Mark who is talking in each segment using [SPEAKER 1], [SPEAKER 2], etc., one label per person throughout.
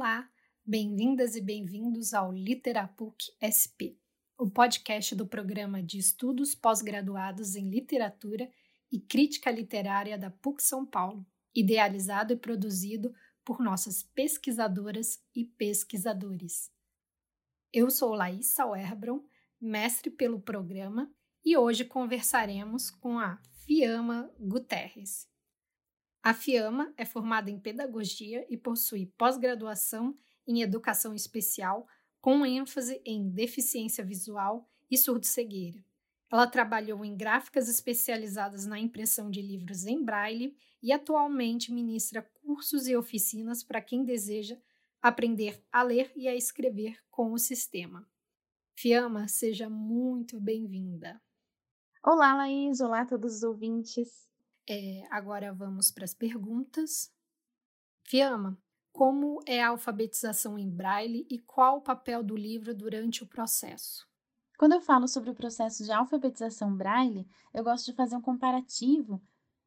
[SPEAKER 1] Olá, bem-vindas e bem-vindos ao Literapuc SP, o podcast do programa de estudos pós-graduados em literatura e crítica literária da PUC São Paulo, idealizado e produzido por nossas pesquisadoras e pesquisadores. Eu sou Laís Sauerbron, mestre pelo programa, e hoje conversaremos com a Fiamma Guterres. A FIAMA é formada em pedagogia e possui pós-graduação em educação especial com ênfase em deficiência visual e surdo-cegueira. Ela trabalhou em gráficas especializadas na impressão de livros em braille e atualmente ministra cursos e oficinas para quem deseja aprender a ler e a escrever com o sistema. Fiamma, seja muito bem-vinda.
[SPEAKER 2] Olá, Laís. Olá a todos os ouvintes.
[SPEAKER 1] É, agora vamos para as perguntas. Fiamma, como é a alfabetização em braille e qual o papel do livro durante o processo?
[SPEAKER 2] Quando eu falo sobre o processo de alfabetização braille, eu gosto de fazer um comparativo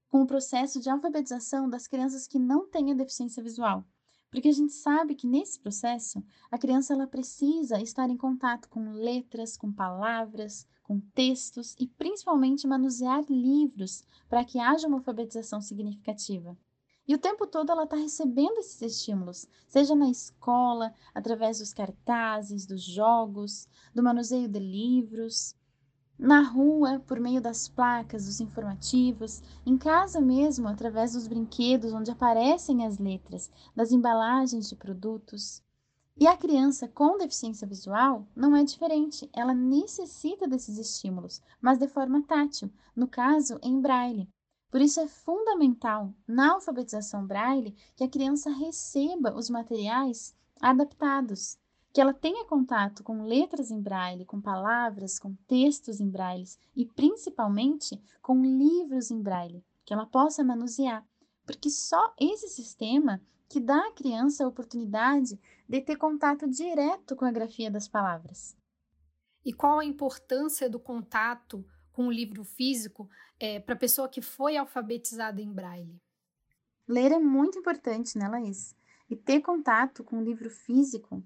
[SPEAKER 2] com o processo de alfabetização das crianças que não têm a deficiência visual. Porque a gente sabe que nesse processo, a criança ela precisa estar em contato com letras, com palavras, com textos e principalmente manusear livros para que haja uma alfabetização significativa. E o tempo todo ela está recebendo esses estímulos, seja na escola, através dos cartazes, dos jogos, do manuseio de livros, na rua, por meio das placas, dos informativos, em casa mesmo, através dos brinquedos onde aparecem as letras, das embalagens de produtos. E a criança com deficiência visual não é diferente, ela necessita desses estímulos, mas de forma tátil, no caso, em braille. Por isso é fundamental, na alfabetização braille, que a criança receba os materiais adaptados, que ela tenha contato com letras em braille, com palavras, com textos em braille e principalmente com livros em braille, que ela possa manusear, porque só esse sistema que dá à criança a oportunidade de ter contato direto com a grafia das palavras.
[SPEAKER 1] E qual a importância do contato com o livro físico é, para a pessoa que foi alfabetizada em braille?
[SPEAKER 2] Ler é muito importante, né, Laís? E ter contato com o livro físico,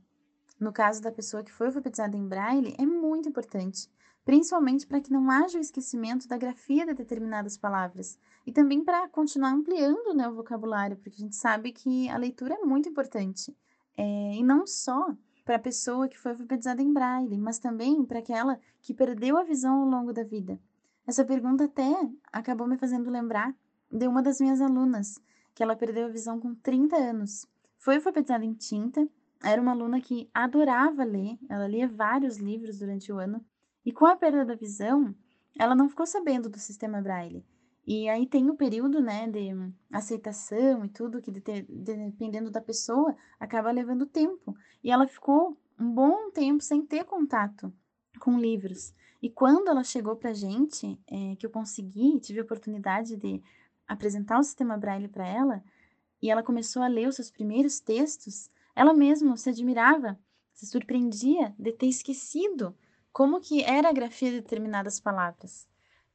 [SPEAKER 2] no caso da pessoa que foi alfabetizada em braille, é muito importante principalmente para que não haja o esquecimento da grafia de determinadas palavras e também para continuar ampliando né, o vocabulário, porque a gente sabe que a leitura é muito importante. É, e não só para a pessoa que foi alfabetizada em braille, mas também para aquela que perdeu a visão ao longo da vida. Essa pergunta até acabou me fazendo lembrar de uma das minhas alunas, que ela perdeu a visão com 30 anos. Foi alfabetizada em tinta, era uma aluna que adorava ler, ela lia vários livros durante o ano, e com a perda da visão, ela não ficou sabendo do sistema Braille. E aí tem o período, né, de aceitação e tudo, que dependendo da pessoa, acaba levando tempo. E ela ficou um bom tempo sem ter contato com livros. E quando ela chegou para a gente, é, que eu consegui, tive a oportunidade de apresentar o sistema Braille para ela, e ela começou a ler os seus primeiros textos, ela mesma se admirava, se surpreendia de ter esquecido como que era a grafia de determinadas palavras.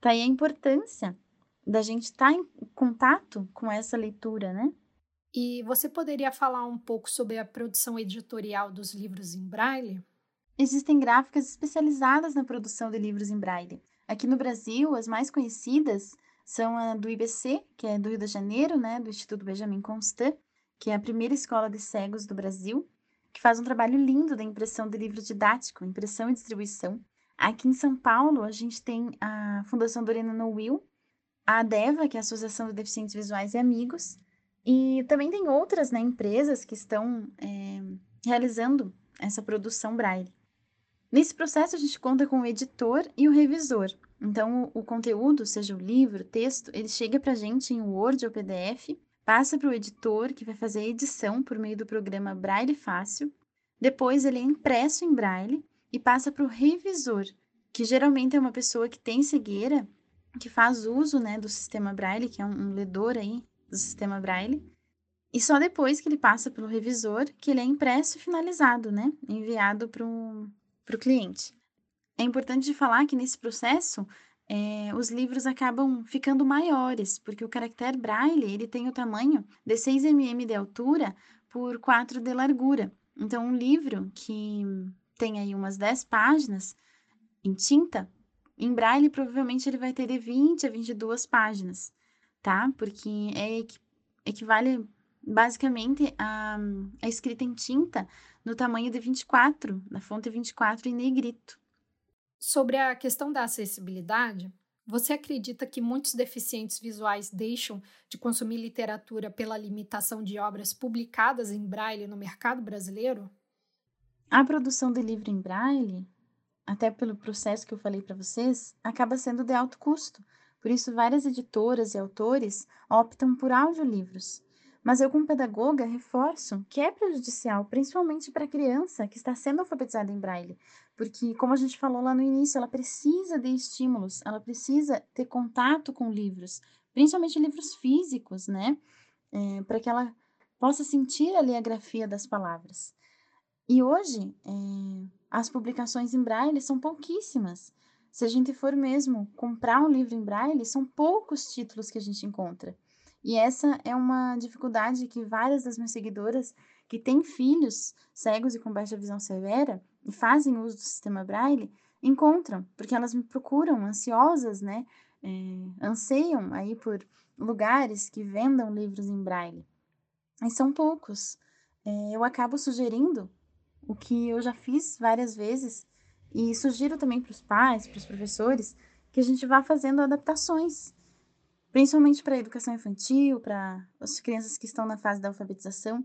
[SPEAKER 2] Tá aí a importância da gente estar tá em contato com essa leitura, né?
[SPEAKER 1] E você poderia falar um pouco sobre a produção editorial dos livros em braille?
[SPEAKER 2] Existem gráficas especializadas na produção de livros em braille. Aqui no Brasil, as mais conhecidas são a do IBC, que é do Rio de Janeiro, né, do Instituto Benjamin Constant, que é a primeira escola de cegos do Brasil, que faz um trabalho lindo da impressão de livro didático, impressão e distribuição. Aqui em São Paulo, a gente tem a Fundação Dorena No Will, a ADEVA, que é a Associação de Deficientes Visuais e Amigos, e também tem outras né, empresas que estão é, realizando essa produção braille. Nesse processo, a gente conta com o editor e o revisor. Então, o, o conteúdo, seja o livro, o texto, ele chega para a gente em Word ou PDF, passa para o editor, que vai fazer a edição por meio do programa Braille Fácil. Depois, ele é impresso em Braille e passa para o revisor, que geralmente é uma pessoa que tem cegueira, que faz uso né, do sistema Braille, que é um, um ledor aí do sistema Braille. E só depois que ele passa pelo revisor que ele é impresso e finalizado, né? Enviado para o cliente. É importante falar que nesse processo é, os livros acabam ficando maiores, porque o caractere braille ele tem o tamanho de 6 mm de altura por 4 de largura. Então, um livro que tem aí umas 10 páginas em tinta, em braille, provavelmente ele vai ter de 20 a 22 páginas, tá? Porque é, equivale basicamente a, a escrita em tinta no tamanho de 24, na fonte 24 em negrito.
[SPEAKER 1] Sobre a questão da acessibilidade, você acredita que muitos deficientes visuais deixam de consumir literatura pela limitação de obras publicadas em braille no mercado brasileiro?
[SPEAKER 2] A produção de livro em braille, até pelo processo que eu falei para vocês, acaba sendo de alto custo. Por isso, várias editoras e autores optam por audiolivros. Mas eu, como pedagoga, reforço que é prejudicial, principalmente para a criança que está sendo alfabetizada em braille, porque, como a gente falou lá no início, ela precisa de estímulos, ela precisa ter contato com livros, principalmente livros físicos, né? É, para que ela possa sentir ali a grafia das palavras. E hoje, é, as publicações em braille são pouquíssimas. Se a gente for mesmo comprar um livro em braille, são poucos títulos que a gente encontra. E essa é uma dificuldade que várias das minhas seguidoras que têm filhos cegos e com baixa visão severa e fazem uso do sistema Braille encontram, porque elas me procuram ansiosas, né? É, anseiam aí por lugares que vendam livros em Braille. E são poucos. É, eu acabo sugerindo o que eu já fiz várias vezes e sugiro também para os pais, para os professores, que a gente vá fazendo adaptações principalmente para a educação infantil, para as crianças que estão na fase da alfabetização.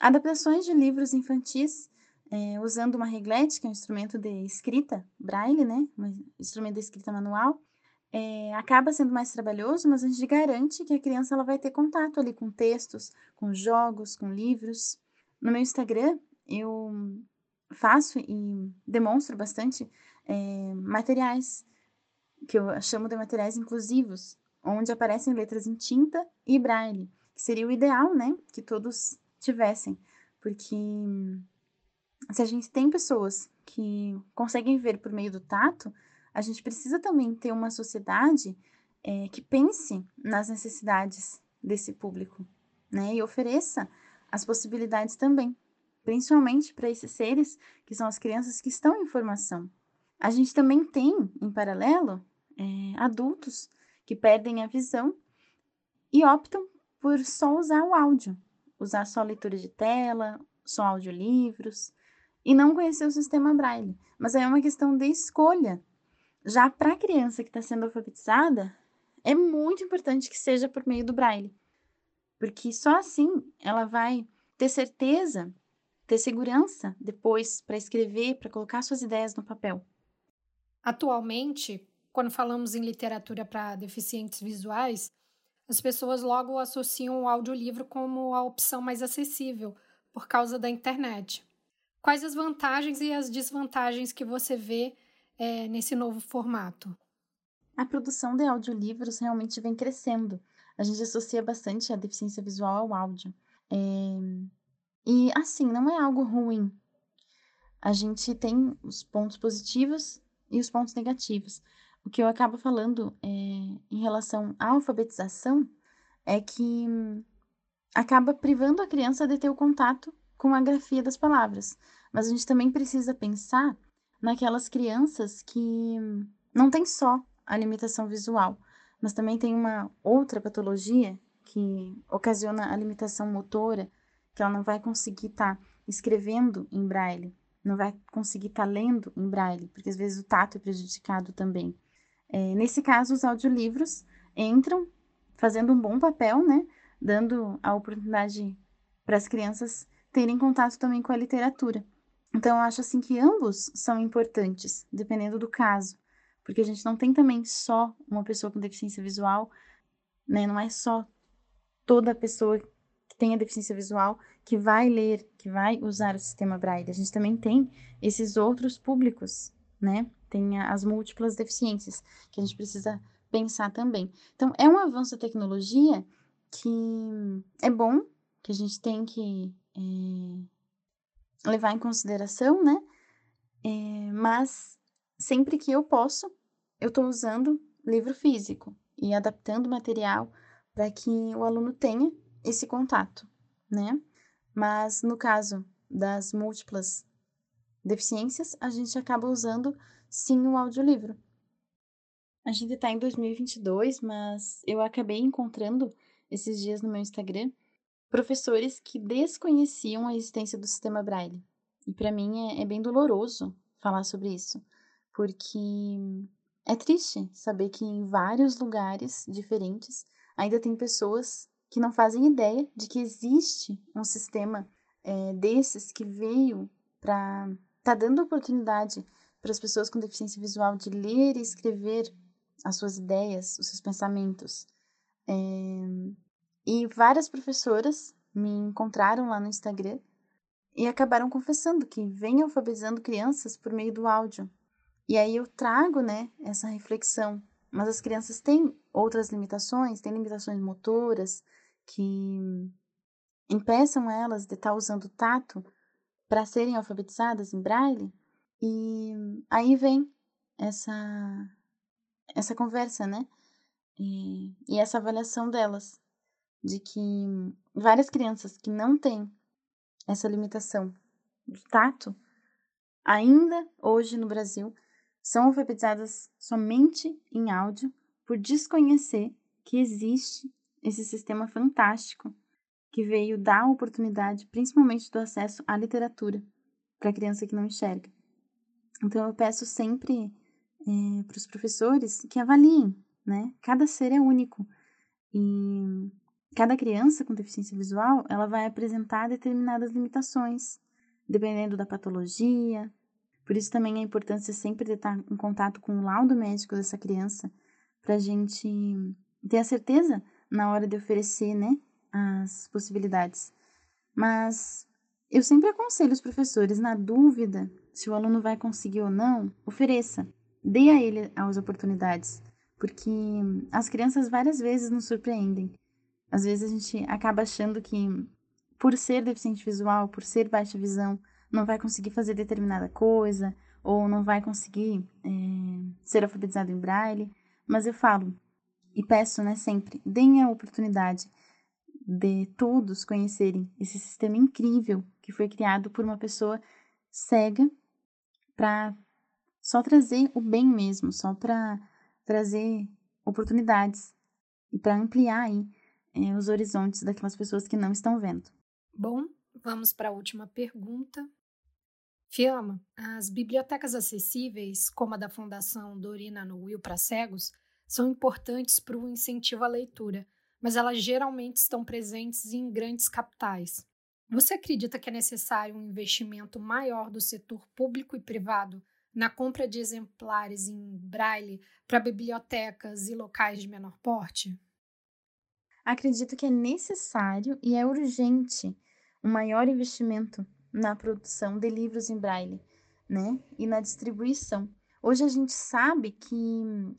[SPEAKER 2] Adaptações de livros infantis é, usando uma reglete, que é um instrumento de escrita, braille, né? Um instrumento de escrita manual, é, acaba sendo mais trabalhoso, mas a gente garante que a criança ela vai ter contato ali com textos, com jogos, com livros. No meu Instagram, eu faço e demonstro bastante é, materiais, que eu chamo de materiais inclusivos, onde aparecem letras em tinta e braille, que seria o ideal, né? Que todos tivessem, porque se a gente tem pessoas que conseguem ver por meio do tato, a gente precisa também ter uma sociedade é, que pense nas necessidades desse público, né? E ofereça as possibilidades também, principalmente para esses seres que são as crianças que estão em formação. A gente também tem, em paralelo, é, adultos que perdem a visão e optam por só usar o áudio, usar só leitura de tela, só audiolivros e não conhecer o sistema Braille. Mas aí é uma questão de escolha. Já para a criança que está sendo alfabetizada, é muito importante que seja por meio do Braille, porque só assim ela vai ter certeza, ter segurança depois para escrever, para colocar suas ideias no papel.
[SPEAKER 1] Atualmente, quando falamos em literatura para deficientes visuais, as pessoas logo associam o audiolivro como a opção mais acessível por causa da internet. Quais as vantagens e as desvantagens que você vê é, nesse novo formato?
[SPEAKER 2] A produção de audiolivros realmente vem crescendo. A gente associa bastante a deficiência visual ao áudio. É... E assim, não é algo ruim. A gente tem os pontos positivos e os pontos negativos. O que eu acabo falando é, em relação à alfabetização é que acaba privando a criança de ter o contato com a grafia das palavras. Mas a gente também precisa pensar naquelas crianças que não tem só a limitação visual, mas também tem uma outra patologia que ocasiona a limitação motora, que ela não vai conseguir estar tá escrevendo em braille, não vai conseguir estar tá lendo em braille, porque às vezes o tato é prejudicado também. É, nesse caso, os audiolivros entram fazendo um bom papel, né? Dando a oportunidade para as crianças terem contato também com a literatura. Então, eu acho assim que ambos são importantes, dependendo do caso, porque a gente não tem também só uma pessoa com deficiência visual, né? Não é só toda pessoa que tem a deficiência visual que vai ler, que vai usar o sistema Braille. A gente também tem esses outros públicos, né? Tem as múltiplas deficiências, que a gente precisa pensar também. Então, é um avanço da tecnologia que é bom, que a gente tem que é, levar em consideração, né? É, mas sempre que eu posso, eu estou usando livro físico e adaptando material para que o aluno tenha esse contato, né? Mas no caso das múltiplas deficiências, a gente acaba usando sim o audiolivro. A gente está em 2022, mas eu acabei encontrando esses dias no meu Instagram professores que desconheciam a existência do sistema Braille. E para mim é, é bem doloroso falar sobre isso, porque é triste saber que em vários lugares diferentes ainda tem pessoas que não fazem ideia de que existe um sistema é, desses que veio para tá dando oportunidade para as pessoas com deficiência visual de ler e escrever as suas ideias, os seus pensamentos. É, e várias professoras me encontraram lá no Instagram e acabaram confessando que vem alfabetizando crianças por meio do áudio. E aí eu trago, né, essa reflexão. Mas as crianças têm outras limitações, têm limitações motoras que impeçam elas de estar usando o tato para serem alfabetizadas em braille. E aí vem essa essa conversa, né? E, e essa avaliação delas de que várias crianças que não têm essa limitação do tato ainda hoje no Brasil são alfabetizadas somente em áudio por desconhecer que existe esse sistema fantástico que veio dar a oportunidade, principalmente do acesso à literatura para a criança que não enxerga. Então eu peço sempre é, para os professores que avaliem, né? Cada ser é único e cada criança com deficiência visual ela vai apresentar determinadas limitações, dependendo da patologia. Por isso também a importância sempre de estar em contato com o laudo médico dessa criança, para a gente ter a certeza na hora de oferecer, né, as possibilidades. Mas eu sempre aconselho os professores, na dúvida se o aluno vai conseguir ou não, ofereça, dê a ele as oportunidades, porque as crianças várias vezes nos surpreendem. Às vezes a gente acaba achando que, por ser deficiente visual, por ser baixa visão, não vai conseguir fazer determinada coisa, ou não vai conseguir é, ser alfabetizado em braille. Mas eu falo e peço né, sempre, deem a oportunidade de todos conhecerem esse sistema incrível que foi criado por uma pessoa cega para só trazer o bem mesmo, só para trazer oportunidades e para ampliar aí é, os horizontes daquelas pessoas que não estão vendo.
[SPEAKER 1] Bom, vamos para a última pergunta. Fiamma, as bibliotecas acessíveis, como a da Fundação Dorina no Will para cegos, são importantes para o incentivo à leitura, mas elas geralmente estão presentes em grandes capitais. Você acredita que é necessário um investimento maior do setor público e privado na compra de exemplares em braille para bibliotecas e locais de menor porte?
[SPEAKER 2] Acredito que é necessário e é urgente um maior investimento na produção de livros em braille, né? E na distribuição. Hoje a gente sabe que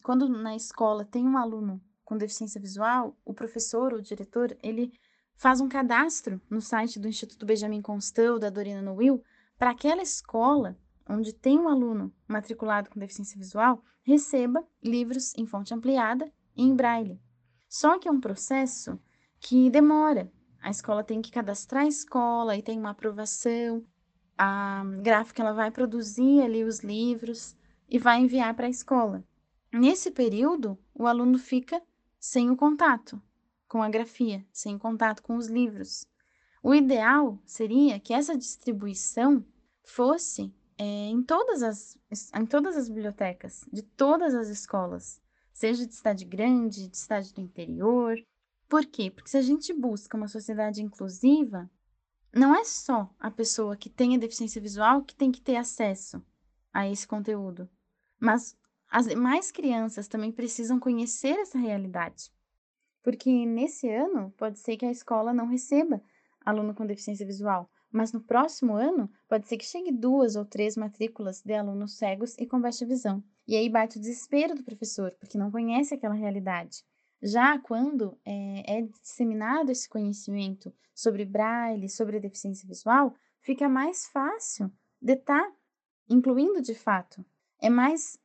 [SPEAKER 2] quando na escola tem um aluno com deficiência visual, o professor, o diretor, ele faz um cadastro no site do Instituto Benjamin Constant, da Dorina no Will, para aquela escola onde tem um aluno matriculado com deficiência visual, receba livros em fonte ampliada e em braille. Só que é um processo que demora. A escola tem que cadastrar a escola e tem uma aprovação. A gráfica ela vai produzir ali os livros e vai enviar para a escola. Nesse período, o aluno fica sem o contato com a grafia, sem contato com os livros. O ideal seria que essa distribuição fosse é, em, todas as, em todas as bibliotecas, de todas as escolas, seja de cidade grande, de cidade do interior. Por quê? Porque se a gente busca uma sociedade inclusiva, não é só a pessoa que tem a deficiência visual que tem que ter acesso a esse conteúdo, mas as demais crianças também precisam conhecer essa realidade. Porque nesse ano pode ser que a escola não receba aluno com deficiência visual, mas no próximo ano pode ser que chegue duas ou três matrículas de alunos cegos e com baixa visão. E aí bate o desespero do professor, porque não conhece aquela realidade. Já quando é, é disseminado esse conhecimento sobre braille, sobre deficiência visual, fica mais fácil de estar tá incluindo de fato. É mais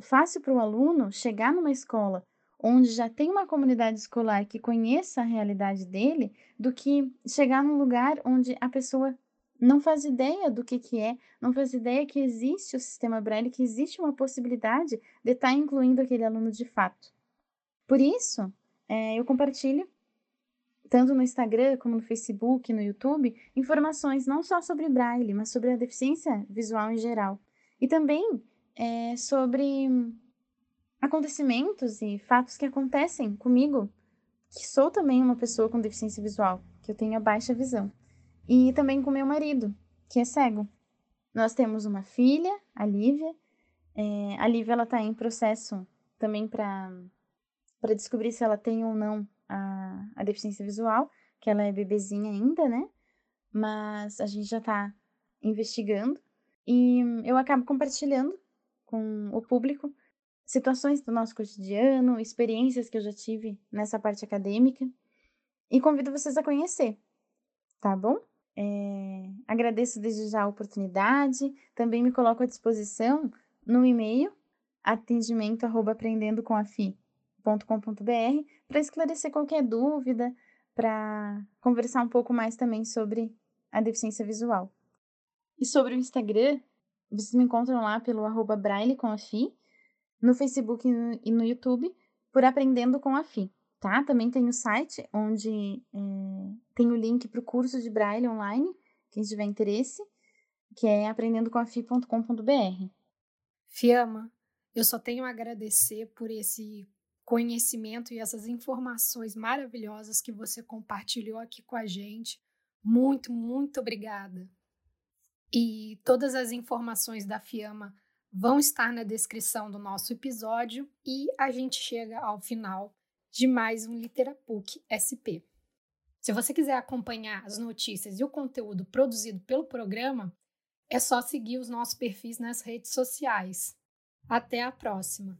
[SPEAKER 2] fácil para o aluno chegar numa escola onde já tem uma comunidade escolar que conheça a realidade dele, do que chegar num lugar onde a pessoa não faz ideia do que, que é, não faz ideia que existe o sistema Braille, que existe uma possibilidade de estar tá incluindo aquele aluno de fato. Por isso, é, eu compartilho, tanto no Instagram como no Facebook, no YouTube, informações não só sobre Braille, mas sobre a deficiência visual em geral. E também é, sobre acontecimentos e fatos que acontecem comigo, que sou também uma pessoa com deficiência visual, que eu tenho a baixa visão e também com meu marido, que é cego. Nós temos uma filha, a Lívia. É, a Lívia ela está em processo também para para descobrir se ela tem ou não a, a deficiência visual, que ela é bebezinha ainda, né? Mas a gente já está investigando e eu acabo compartilhando com o público situações do nosso cotidiano, experiências que eu já tive nessa parte acadêmica e convido vocês a conhecer, tá bom? É, agradeço desde já a oportunidade, também me coloco à disposição no e-mail atendimento@aprendendocomafim.com.br para esclarecer qualquer dúvida, para conversar um pouco mais também sobre a deficiência visual. E sobre o Instagram, vocês me encontram lá pelo arroba Braille com a no Facebook e no, YouTube por Aprendendo com a Fi tá? Também tem o site onde é, tem o link para o curso de Braille online, quem tiver interesse, que é aprendendocomaf.com.br.
[SPEAKER 1] Fiamma, eu só tenho a agradecer por esse conhecimento e essas informações maravilhosas que você compartilhou aqui com a gente. Muito, muito obrigada. E todas as informações da Fiamma vão estar na descrição do nosso episódio e a gente chega ao final de mais um Literapuc SP. Se você quiser acompanhar as notícias e o conteúdo produzido pelo programa, é só seguir os nossos perfis nas redes sociais. Até a próxima!